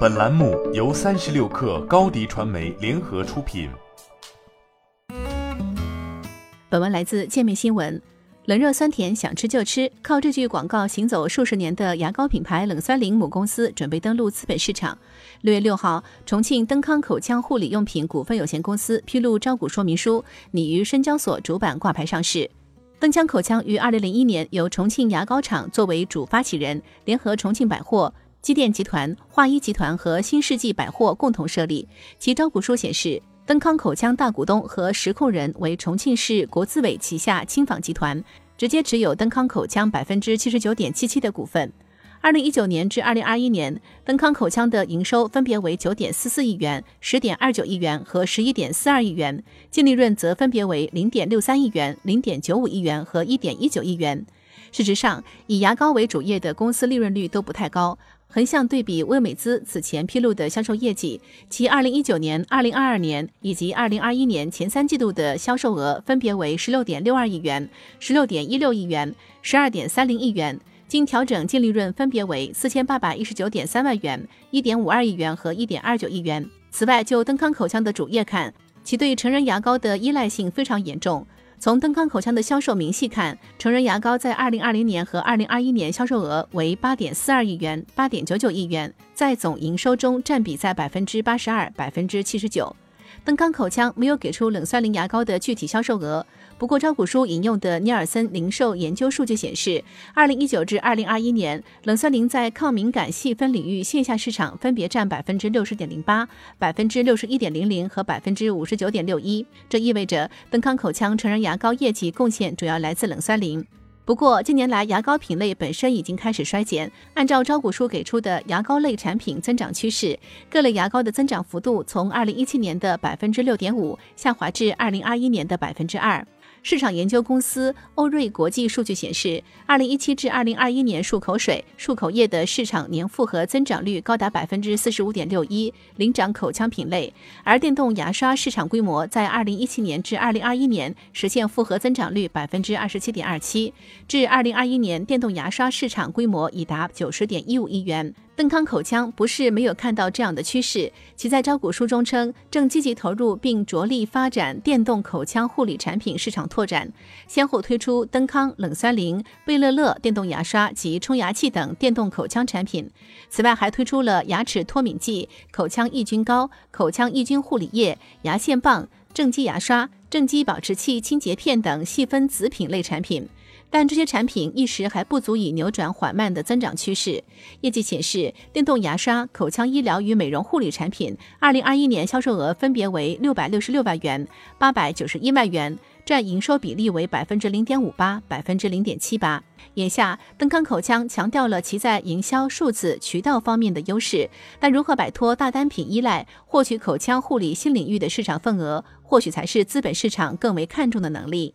本栏目由三十六氪高低传媒联合出品。本文来自界面新闻。冷热酸甜，想吃就吃。靠这句广告行走数十年的牙膏品牌冷酸灵母公司准备登陆资本市场。六月六号，重庆登康口腔护理用品股份有限公司披露招股说明书，拟于深交所主板挂牌上市。登康口腔于二零零一年由重庆牙膏厂作为主发起人，联合重庆百货、机电集团、华一集团和新世纪百货共同设立。其招股书显示。登康口腔大股东和实控人为重庆市国资委旗下轻纺集团，直接持有登康口腔百分之七十九点七七的股份。二零一九年至二零二一年，登康口腔的营收分别为九点四四亿元、十点二九亿元和十一点四二亿元，净利润则分别为零点六三亿元、零点九五亿元和一点一九亿元。事实上，以牙膏为主业的公司利润率都不太高。横向对比威美兹此前披露的销售业绩，其2019年、2022年以及2021年前三季度的销售额分别为16.62亿元、16.16亿元、12.30亿元，经调整净利润分别为4819.3万元、1.52亿元和1.29亿元。此外，就登康口腔的主业看，其对成人牙膏的依赖性非常严重。从登康口腔的销售明细看，成人牙膏在二零二零年和二零二一年销售额为八点四二亿元、八点九九亿元，在总营收中占比在百分之八十二、百分之七十九。登康口腔没有给出冷酸灵牙膏的具体销售额。不过，招股书引用的尼尔森零售研究数据显示，二零一九至二零二一年，冷酸灵在抗敏感细分领域线下市场分别占百分之六十点零八、百分之六十一点零零和百分之五十九点六一。这意味着登康口腔成人牙膏业绩贡献主要来自冷酸灵。不过，近年来牙膏品类本身已经开始衰减。按照招股书给出的牙膏类产品增长趋势，各类牙膏的增长幅度从二零一七年的百分之六点五下滑至二零二一年的百分之二。市场研究公司欧瑞国际数据显示，二零一七至二零二一年漱口水、漱口液的市场年复合增长率高达百分之四十五点六一，领涨口腔品类；而电动牙刷市场规模在二零一七年至二零二一年实现复合增长率百分之二十七点二七，至二零二一年，电动牙刷市场规模已达九十点一五亿元。登康口腔不是没有看到这样的趋势，其在招股书中称，正积极投入并着力发展电动口腔护理产品市场拓展，先后推出登康冷酸灵、贝乐乐电动牙刷及冲牙器等电动口腔产品。此外，还推出了牙齿脱敏剂、口腔抑菌膏、口腔抑菌护理液、牙线棒、正畸牙刷、正畸保持器清洁片等细分子品类产品。但这些产品一时还不足以扭转缓慢的增长趋势。业绩显示，电动牙刷、口腔医疗与美容护理产品，二零二一年销售额分别为六百六十六万元、八百九十一万元，占营收比例为百分之零点五八、百分之零点七八。眼下，登康口腔强调了其在营销、数字、渠道方面的优势，但如何摆脱大单品依赖，获取口腔护理新领域的市场份额，或许才是资本市场更为看重的能力。